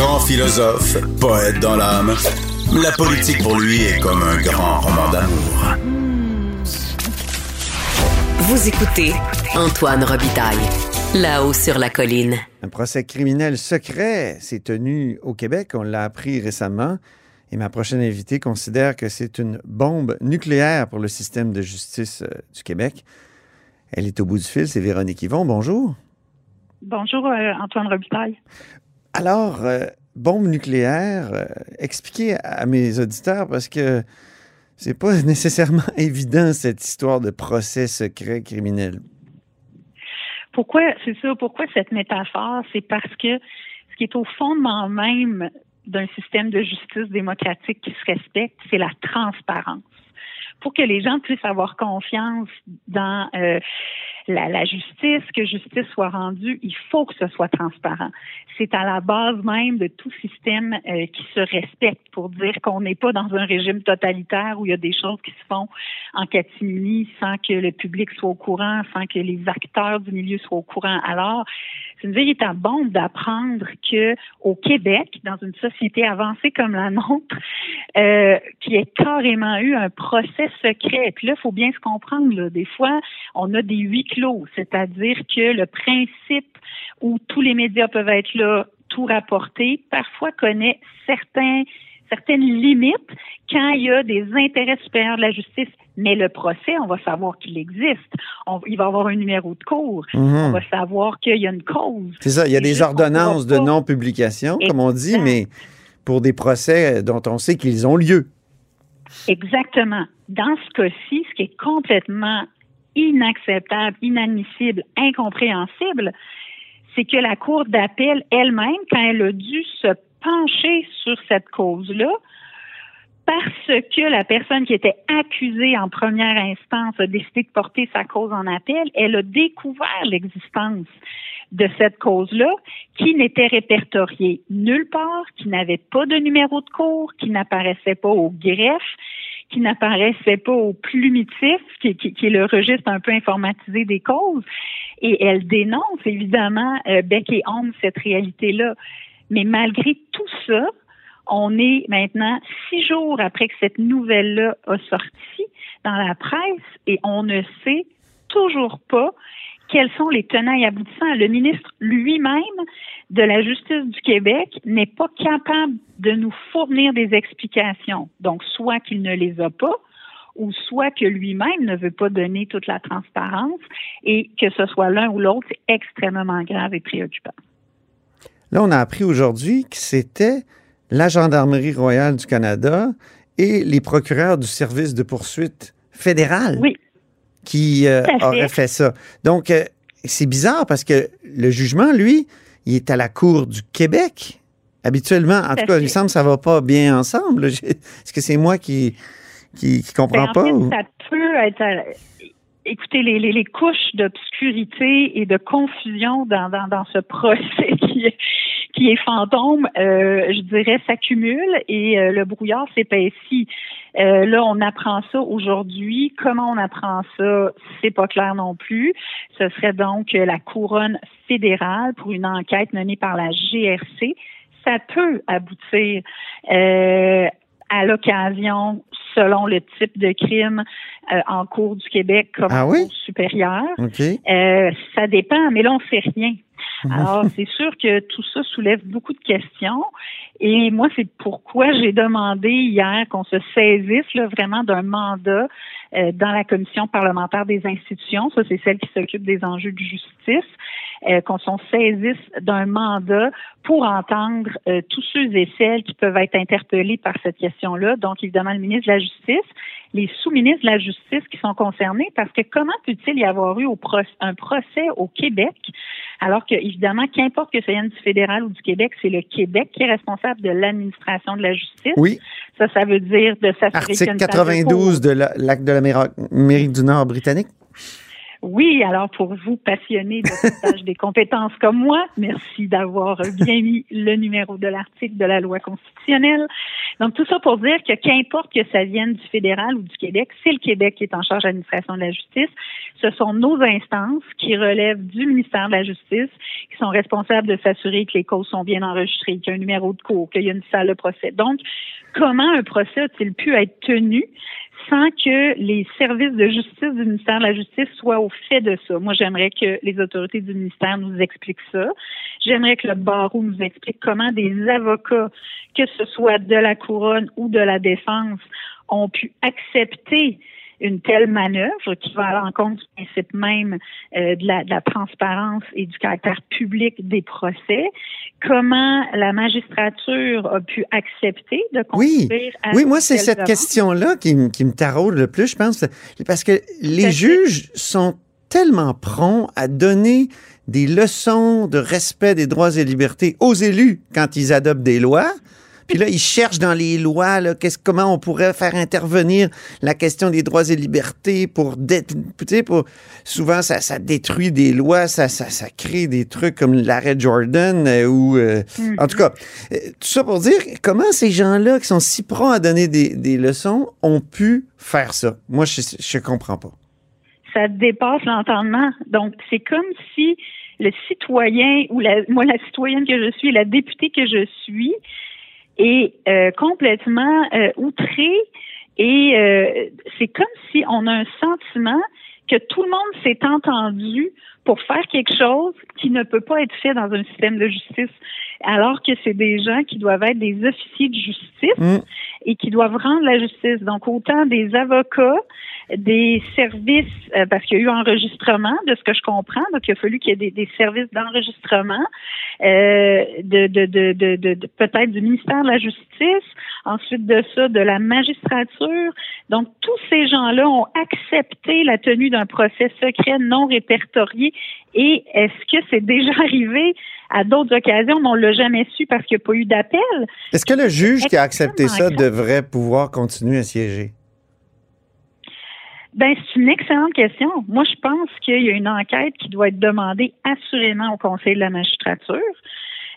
Grand philosophe, poète dans l'âme, la politique pour lui est comme un grand roman d'amour. Vous écoutez Antoine Robitaille, là-haut sur la colline. Un procès criminel secret s'est tenu au Québec, on l'a appris récemment, et ma prochaine invitée considère que c'est une bombe nucléaire pour le système de justice euh, du Québec. Elle est au bout du fil, c'est Véronique Yvon. Bonjour. Bonjour, euh, Antoine Robitaille. Alors, euh, bombe nucléaire, euh, expliquez à mes auditeurs parce que c'est pas nécessairement évident cette histoire de procès secret criminel. Pourquoi, c'est ça, pourquoi cette métaphore? C'est parce que ce qui est au fondement même d'un système de justice démocratique qui se respecte, c'est la transparence. Pour que les gens puissent avoir confiance dans euh, la, justice, que justice soit rendue, il faut que ce soit transparent. C'est à la base même de tout système euh, qui se respecte pour dire qu'on n'est pas dans un régime totalitaire où il y a des choses qui se font en catimini sans que le public soit au courant, sans que les acteurs du milieu soient au courant. Alors, c'est une véritable bombe d'apprendre que au Québec, dans une société avancée comme la nôtre, euh, qui a carrément eu un procès secret. Puis là, il faut bien se comprendre. Là, des fois, on a des huis clos, c'est-à-dire que le principe où tous les médias peuvent être là, tout rapporter, parfois connaît certains certaines limites quand il y a des intérêts supérieurs de la justice. Mais le procès, on va savoir qu'il existe. il va y avoir un numéro de cours. Mhm. On va savoir qu'il y a une cause. C'est ça. Il y a des ordonnances de non-publication, comme on dit, mais pour des procès dont on sait qu'ils ont lieu. Exactement. Dans ce cas-ci, ce qui est complètement inacceptable, inadmissible, incompréhensible, c'est que la Cour d'appel elle-même, quand elle a dû se pencher sur cette cause-là, parce que la personne qui était accusée en première instance a décidé de porter sa cause en appel, elle a découvert l'existence de cette cause-là qui n'était répertoriée nulle part, qui n'avait pas de numéro de cours, qui n'apparaissait pas au greffe, qui n'apparaissait pas au plumitif, qui, est le registre un peu informatisé des causes. Et elle dénonce évidemment euh, bec et ongle cette réalité-là. Mais malgré tout ça, on est maintenant six jours après que cette nouvelle-là a sorti dans la presse et on ne sait toujours pas quels sont les tenants et aboutissants. Le ministre lui-même de la Justice du Québec n'est pas capable de nous fournir des explications. Donc, soit qu'il ne les a pas, ou soit que lui-même ne veut pas donner toute la transparence et que ce soit l'un ou l'autre, c'est extrêmement grave et préoccupant. Là, on a appris aujourd'hui que c'était la Gendarmerie royale du Canada et les procureurs du service de poursuite fédéral qui euh, auraient fait ça. Donc, euh, c'est bizarre parce que le jugement, lui, il est à la Cour du Québec. Habituellement, en tout, cas, il me semble que ça va pas bien ensemble. Est-ce que c'est moi qui qui, comprends ben, pas? Ça peut être euh, écoutez, les, les, couches d'obscurité et de confusion dans, dans, dans ce procès qui est, qui est fantôme, euh, je dirais, s'accumulent et euh, le brouillard s'épaissit. Euh, là, on apprend ça aujourd'hui. Comment on apprend ça, c'est pas clair non plus. Ce serait donc la couronne fédérale pour une enquête menée par la GRC. Ça peut aboutir euh, à l'occasion, selon le type de crime euh, en cours du Québec comme ah oui? supérieur. Euh, ça dépend, mais là, on sait rien. Alors, c'est sûr que tout ça soulève beaucoup de questions. Et moi, c'est pourquoi j'ai demandé hier qu'on se saisisse là, vraiment d'un mandat euh, dans la commission parlementaire des institutions. Ça, c'est celle qui s'occupe des enjeux de justice. Euh, qu'on s'en saisisse d'un mandat pour entendre euh, tous ceux et celles qui peuvent être interpellés par cette question-là. Donc, évidemment, le ministre de la Justice, les sous-ministres de la Justice qui sont concernés, parce que comment peut-il y avoir eu un procès au Québec, alors que, évidemment, qu'importe que ça vienne du fédéral ou du Québec, c'est le Québec qui est responsable de l'administration de la justice. Oui. Ça, ça veut dire de s'assurer Article 92 de l'acte de la Mairie du Nord britannique. Oui, alors pour vous passionnés de partage des compétences comme moi, merci d'avoir bien mis le numéro de l'article de la loi constitutionnelle. Donc tout ça pour dire que qu'importe que ça vienne du fédéral ou du Québec, c'est le Québec qui est en charge de l'administration de la justice. Ce sont nos instances qui relèvent du ministère de la Justice, qui sont responsables de s'assurer que les causes sont bien enregistrées, qu'il y a un numéro de cours, qu'il y a une salle de procès. Donc, comment un procès a-t-il pu être tenu? Sans que les services de justice du ministère de la Justice soient au fait de ça. Moi, j'aimerais que les autorités du ministère nous expliquent ça. J'aimerais que le barreau nous explique comment des avocats, que ce soit de la couronne ou de la défense, ont pu accepter une telle manœuvre qui va à l'encontre du principe même euh, de, la, transparence et du caractère public des procès, comment la magistrature a pu accepter de construire... Oui, oui moi, c'est cette question-là qui, qui me taraude le plus, je pense, parce que les juges sont tellement prompts à donner des leçons de respect des droits et libertés aux élus quand ils adoptent des lois. Puis là, ils cherchent dans les lois là, comment on pourrait faire intervenir la question des droits et libertés pour... pour souvent, ça, ça détruit des lois, ça, ça, ça crée des trucs comme l'arrêt Jordan euh, ou... Euh, en tout cas, euh, tout ça pour dire comment ces gens-là qui sont si prompts à donner des, des leçons ont pu faire ça. Moi, je ne comprends pas. Ça dépasse l'entendement. Donc, c'est comme si le citoyen ou la, moi, la citoyenne que je suis, la députée que je suis, est euh, complètement euh, outré et euh, c'est comme si on a un sentiment que tout le monde s'est entendu pour faire quelque chose qui ne peut pas être fait dans un système de justice, alors que c'est des gens qui doivent être des officiers de justice mm. Et qui doivent rendre la justice. Donc autant des avocats, des services, euh, parce qu'il y a eu enregistrement, de ce que je comprends, donc il a fallu qu'il y ait des, services d'enregistrement, euh, de, de, de, de, peut-être du ministère de la Justice, ensuite de ça, de la magistrature. Donc tous ces gens-là ont accepté la tenue d'un procès secret non répertorié. Et est-ce que c'est déjà arrivé à d'autres occasions, mais on l'a jamais su parce qu'il n'y a pas eu d'appel? Est-ce que le juge qui a accepté ça devrait pouvoir continuer à siéger? Ben, c'est une excellente question. Moi, je pense qu'il y a une enquête qui doit être demandée assurément au Conseil de la magistrature.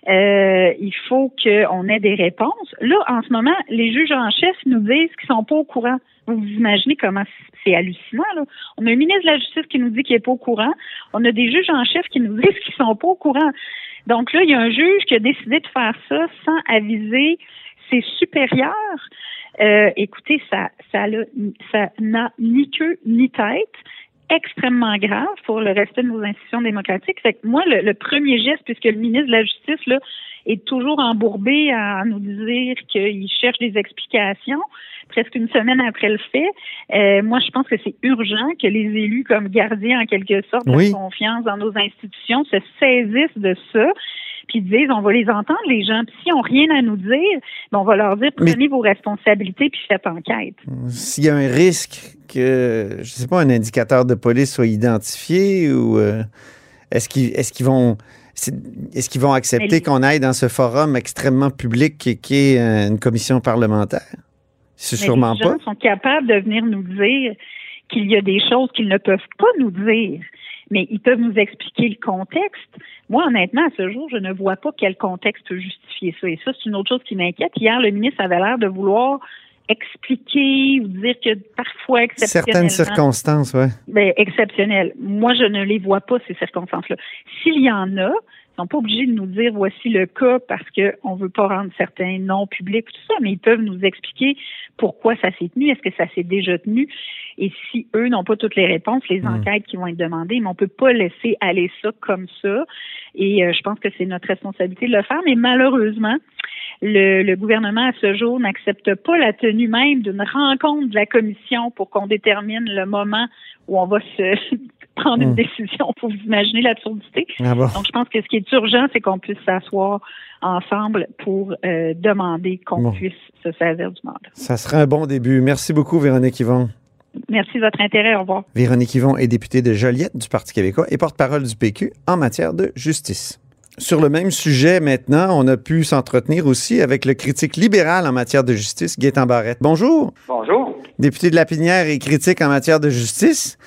Euh, il faut qu'on ait des réponses. Là, en ce moment, les juges en chef nous disent qu'ils sont pas au courant. Vous imaginez comment c'est hallucinant, là. On a un ministre de la Justice qui nous dit qu'il est pas au courant. On a des juges en chef qui nous disent qu'ils sont pas au courant. Donc là, il y a un juge qui a décidé de faire ça sans aviser ses supérieurs. Euh, écoutez, ça, ça, ça n'a ni queue ni tête extrêmement grave pour le respect de nos institutions démocratiques. Fait que moi, le, premier geste, puisque le ministre de la Justice là, est toujours embourbé à nous dire qu'il cherche des explications, presque une semaine après le fait, euh, moi, je pense que c'est urgent que les élus, comme gardiens en quelque sorte de confiance dans nos institutions, se saisissent de ça puis disent on va les entendre, les gens. Puis s'ils n'ont rien à nous dire, ben, on va leur dire prenez vos responsabilités puis faites enquête. S'il y a un risque que, je sais pas, un indicateur de police soit identifié ou euh, est-ce qu'ils est qu'ils vont. Est-ce qu'ils vont accepter qu'on aille dans ce forum extrêmement public qui, est une commission parlementaire? C'est sûrement les gens sont capables de venir nous dire qu'il y a des choses qu'ils ne peuvent pas nous dire mais ils peuvent nous expliquer le contexte. Moi, honnêtement, à ce jour, je ne vois pas quel contexte peut justifier ça. Et ça, c'est une autre chose qui m'inquiète. Hier, le ministre avait l'air de vouloir expliquer ou dire que parfois. Certaines circonstances, oui. Ben, exceptionnelles. Moi, je ne les vois pas, ces circonstances-là. S'il y en a, ils sont pas obligés de nous dire voici le cas parce qu'on ne veut pas rendre certains noms publics, tout ça, mais ils peuvent nous expliquer pourquoi ça s'est tenu, est-ce que ça s'est déjà tenu? Et si eux n'ont pas toutes les réponses, les hmm. enquêtes qui vont être demandées, mais on peut pas laisser aller ça comme ça. Et euh, je pense que c'est notre responsabilité de le faire. Mais malheureusement, le, le gouvernement à ce jour n'accepte pas la tenue même d'une rencontre de la commission pour qu'on détermine le moment où on va se prendre une hmm. décision pour vous imaginer l'absurdité. Ah Donc, je pense que ce qui est urgent, c'est qu'on puisse s'asseoir ensemble pour euh, demander qu'on puisse se saisir du mandat. Ça serait un bon début. Merci beaucoup, Véronique Yvon. Merci de votre intérêt. Au revoir. Véronique Yvon est députée de Joliette du Parti québécois et porte-parole du PQ en matière de justice. Sur le même sujet maintenant, on a pu s'entretenir aussi avec le critique libéral en matière de justice, Gaétan Barrette. Bonjour. Bonjour. Député de la Pinière et critique en matière de justice.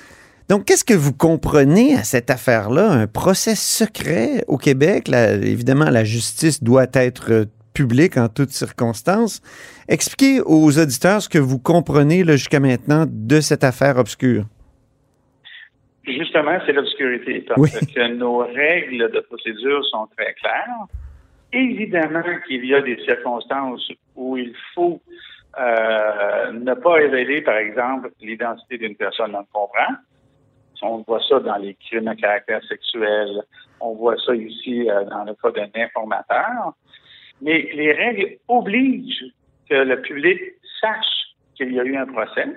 Donc, qu'est-ce que vous comprenez à cette affaire-là? Un procès secret au Québec? évidemment, la justice doit être publique en toutes circonstances. Expliquez aux auditeurs ce que vous comprenez jusqu'à maintenant de cette affaire obscure. Justement, c'est l'obscurité, parce que nos règles de procédure sont très claires. Évidemment qu'il y a des circonstances où il faut euh, ne pas révéler, par exemple, l'identité d'une personne on comprend. On voit ça dans les crimes à caractère sexuel. On voit ça ici euh, dans le cas d'un informateur. Mais les règles obligent que le public sache qu'il y a eu un procès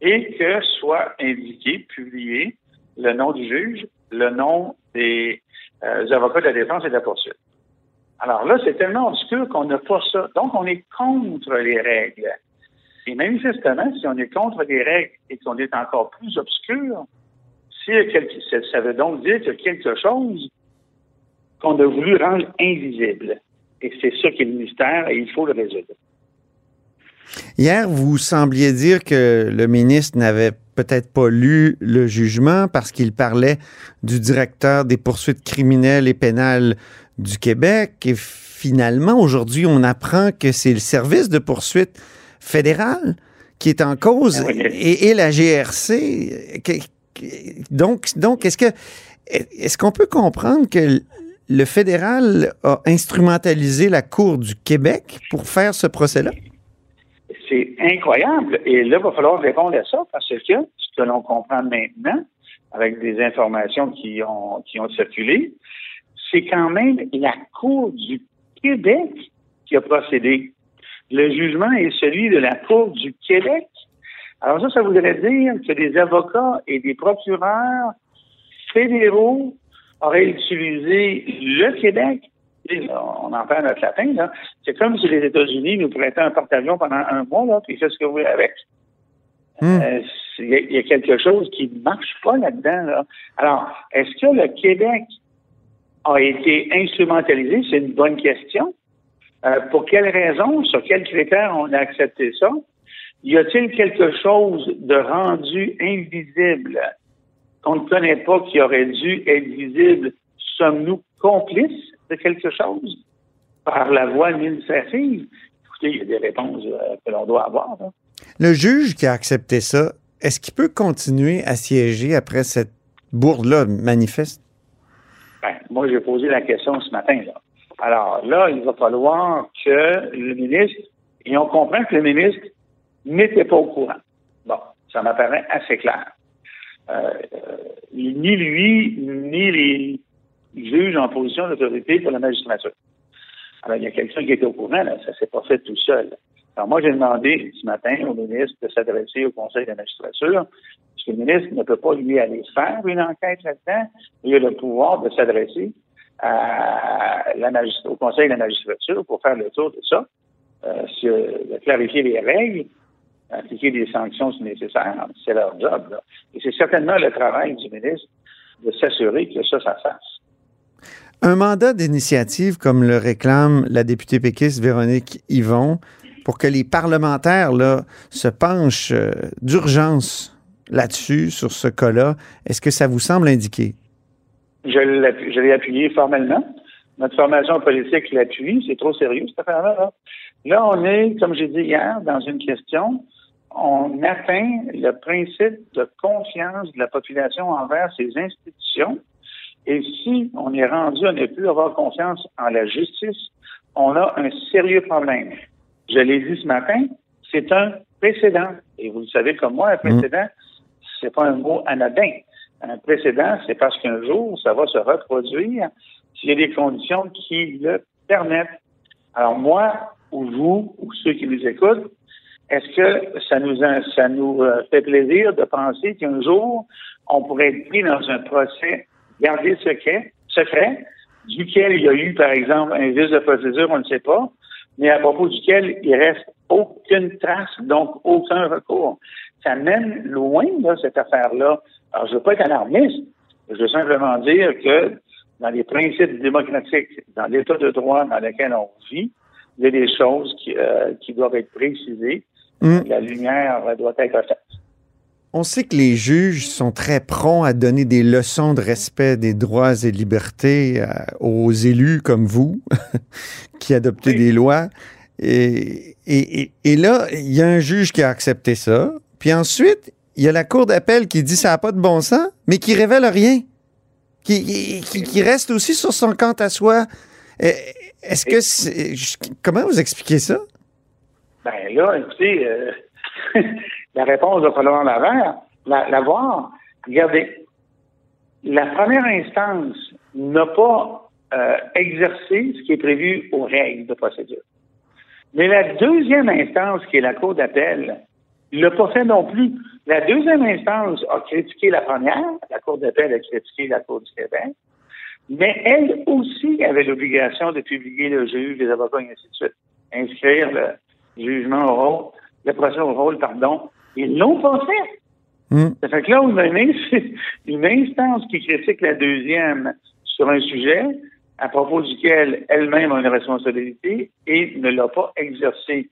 et que soit indiqué, publié, le nom du juge, le nom des euh, avocats de la défense et de la poursuite. Alors là, c'est tellement obscur qu'on n'a pas ça. Donc, on est contre les règles. Et manifestement, si on est contre les règles et qu'on est encore plus obscur, ça veut donc dire qu'il y a quelque chose qu'on a voulu rendre invisible. Et c'est ça qui est le mystère et il faut le résoudre. Hier, vous sembliez dire que le ministre n'avait peut-être pas lu le jugement parce qu'il parlait du directeur des poursuites criminelles et pénales du Québec. Et finalement, aujourd'hui, on apprend que c'est le service de poursuite fédéral qui est en cause ben et, la GRC. Donc, donc est-ce que est-ce qu'on peut comprendre que le fédéral a instrumentalisé la Cour du Québec pour faire ce procès-là? C'est incroyable. Et là, il va falloir répondre à ça parce que ce que l'on comprend maintenant, avec des informations qui ont, qui ont circulé, c'est quand même la Cour du Québec qui a procédé. Le jugement est celui de la Cour du Québec. Alors ça, ça voudrait dire que des avocats et des procureurs fédéraux auraient utilisé le Québec. on en parle notre latin, là. C'est comme si les États-Unis nous prêtaient un porte-avions pendant un mois, là, puis faisaient ce que vous voulez avec? Hmm. Euh, il y, a quelque chose qui ne marche pas là-dedans. Là. Alors, est-ce que le Québec a été instrumentalisé? C'est une bonne question. Euh, pour quelles raisons? Sur quels critères on a accepté ça? Y a-t-il quelque chose de rendu invisible qu'on ne connaît pas qui aurait dû être visible? Sommes-nous complices de quelque chose par la voie administrative? Écoutez, il y a des réponses euh, que l'on doit avoir. Le juge qui a accepté ça, est-ce qu'il peut continuer à siéger après cette bourde-là manifeste? Ben, moi, j'ai posé la question ce matin. Là. Alors là, il va falloir que le ministre, et on comprend que le ministre n'était pas au courant. Bon, ça m'apparaît assez clair. Euh, ni lui, ni les juges en position d'autorité pour la magistrature. Alors, il y a quelqu'un qui était au courant, là, ça s'est pas fait tout seul. Alors, moi, j'ai demandé ce matin au ministre de s'adresser au Conseil de la magistrature, parce que le ministre ne peut pas, lui, aller faire une enquête là-dedans. Il a le pouvoir de s'adresser à la au Conseil de la magistrature pour faire le tour de ça, euh, de clarifier les règles, appliquer des sanctions si nécessaire. C'est leur job. Et c'est certainement le travail du ministre de s'assurer que ça, ça fasse. Un mandat d'initiative comme le réclame la députée péquiste Véronique Yvon pour que les parlementaires là, se penchent euh, d'urgence là-dessus, sur ce cas-là, est-ce que ça vous semble indiqué? Je l'ai appuyé formellement. Notre formation politique l'appuie. C'est trop sérieux, cette affaire-là. Là. on est, comme j'ai dit hier, dans une question. On atteint le principe de confiance de la population envers ses institutions. Et si on est rendu à ne plus avoir confiance en la justice, on a un sérieux problème. Je l'ai dit ce matin, c'est un précédent. Et vous le savez comme moi, un précédent, c'est pas un mot anodin. Un précédent, c'est parce qu'un jour, ça va se reproduire s'il y a des conditions qui le permettent. Alors moi, ou vous, ou ceux qui nous écoutent, est-ce que ça nous, ça nous euh, fait plaisir de penser qu'un jour, on pourrait être pris dans un procès? Gardé secret, secret, duquel il y a eu, par exemple, un vice de procédure, on ne sait pas, mais à propos duquel il reste aucune trace, donc aucun recours. Ça mène loin, là, cette affaire-là. Alors, je ne veux pas être alarmiste. Je veux simplement dire que dans les principes démocratiques, dans l'état de droit dans lequel on vit, il y a des choses qui, euh, qui doivent être précisées. Mm. La lumière doit être faite. on sait que les juges sont très prompts à donner des leçons de respect des droits et libertés euh, aux élus comme vous, qui adoptez des lois. Et, et, là, il y a un juge qui a accepté ça. Puis ensuite, il y a la Cour d'appel qui dit ça n'a pas de bon sens, mais qui révèle rien. Qui, qui, reste aussi sur son compte à soi. Est-ce que. comment vous expliquez ça? Ben là, écoutez, euh, la réponse va falloir la, la, voir. Regardez, la première instance n'a pas euh, exercé ce qui est prévu aux règles de procédure. Mais la deuxième instance, qui est la Cour d'appel, ne l'a pas fait non plus. La deuxième instance a critiqué la première, la Cour d'appel a critiqué la Cour du Québec, mais elle aussi avait l'obligation de publier le juge, les avocats, et ainsi de suite, inscrire le jugement au rôle, le procès au rôle, pardon. Ils l'ont pas fait. Hmm. Ça fait que là, on a une, instance qui critique la deuxième sur un sujet à propos duquel elle-même a une responsabilité et ne l'a pas exercé.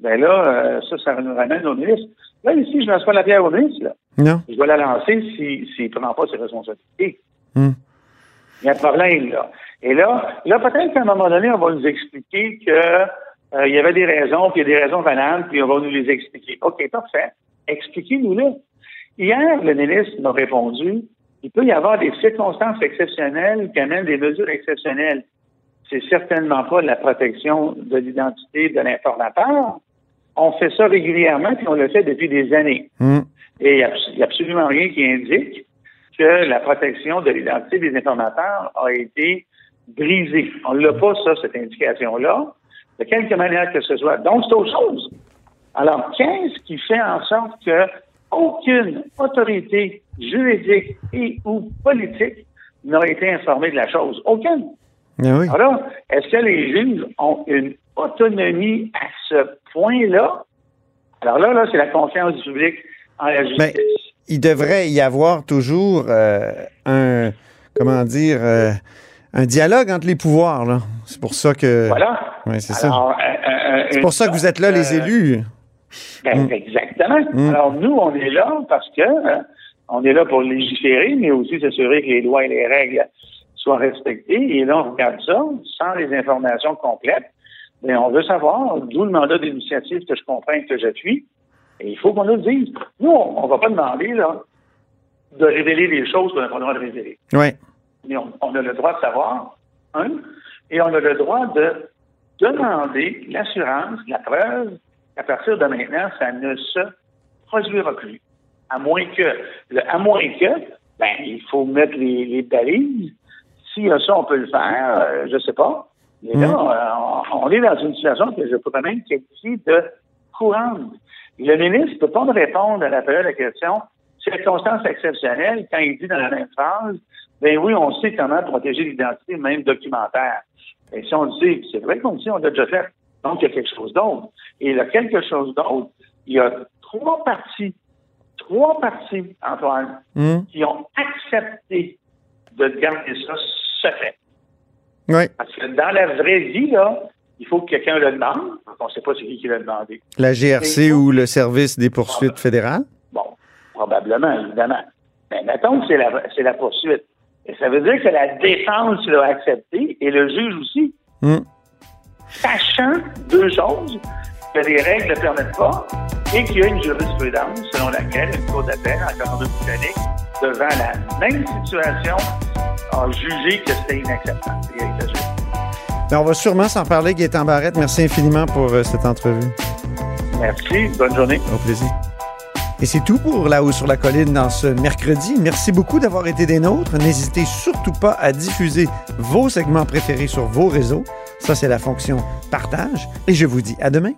Ben là, euh, ça, ça nous ramène au ministre. Là, ici, je ne lance pas la pierre au ministre. Là. Non. Je dois la lancer s'il si, ne prend pas ses responsabilités. Hmm. Il y a un problème, là. Et là, là peut-être qu'à un moment donné, on va nous expliquer que euh, il y avait des raisons, puis il y a des raisons valables, puis on va nous les expliquer. OK, parfait. Expliquez-nous-les. Hier, le ministre m'a répondu, il peut y avoir des circonstances exceptionnelles qui amènent des mesures exceptionnelles. C'est certainement pas la protection de l'identité de l'informateur. On fait ça régulièrement, puis on le fait depuis des années. Hmm. Et il n'y a, absolument rien qui indique que la protection de l'identité des informateurs a été brisée. On n'a pas, ça, cette indication-là, de quelque manière que ce soit. Donc, c'est autre chose. Alors, qu'est-ce qui fait en sorte que aucune autorité juridique et ou politique n'a été informée de la chose? Aucune. Ah Alors, est-ce que les juges ont une autonomie à ce point-là? Alors là, là, c'est la confiance du public en la justice. Mais il devrait y avoir toujours euh, un, comment dire, euh, un dialogue entre les pouvoirs. Là. C'est pour ça que. Voilà. Oui, c'est ça. c'est pour ça que vous êtes là, les élus. Ben, mm. Exactement. Mm. Alors, nous, on est là parce que hein, on est là pour légiférer, mais aussi s'assurer que les lois et les règles soient respectées. Et là, on regarde ça sans les informations complètes. Mais on veut savoir, d'où le mandat d'initiative que je comprends et que j'appuie. Et il faut qu'on nous le dise. Nous, on ne va pas demander là, de révéler des choses qu'on n'a pas le droit de révéler. Oui. Mais on, a le droit de savoir, un, et on a le droit de demander l'assurance, la preuve, qu'à partir de maintenant, ça ne se produira plus. À moins que, à moins que, ben, il faut mettre les, les balises. S'il y a ça, on peut le faire, euh, je sais pas. Mais là, mmh. euh, on, est dans une situation que je peux quand même qualifier de courante. Le ministre ne peut pas me répondre à l'appel à la question circonstances exceptionnelles quand il dit dans la même phrase, ben oui, on sait comment protéger l'identité, même documentaire. Et si on dit, c'est vrai qu'on dit, on l'a déjà fait. Donc, il y a quelque chose d'autre. Et il y a quelque chose d'autre. Il y a trois parties, trois parties, Antoine, hmm. qui ont accepté de garder ça secret. Oui. Parce que dans la vraie vie, là, il faut que quelqu'un le demande. On ne sait pas c'est qui qui l'a demandé. La GRC ou le service des poursuites fédérales? Probablement, évidemment. Mais mettons que c'est la, poursuite. Et ça veut dire que la défense l'a accepté et le juge aussi. Hmm. Sachant deux choses, que les règles ne permettent pas et qu'il y a une jurisprudence selon laquelle une cour d'appel en Colombie-Britannique, devant la même situation, a jugé que c'était inacceptable. Ben, on va sûrement s'en parler, Gaétan Barrette. Merci infiniment pour euh, cette entrevue. Merci. Bonne journée. Au plaisir. Et c'est tout pour La haut sur la colline dans ce mercredi. Merci beaucoup d'avoir été des nôtres. N'hésitez surtout pas à diffuser vos segments préférés sur vos réseaux. Ça, c'est la fonction partage. Et je vous dis à demain.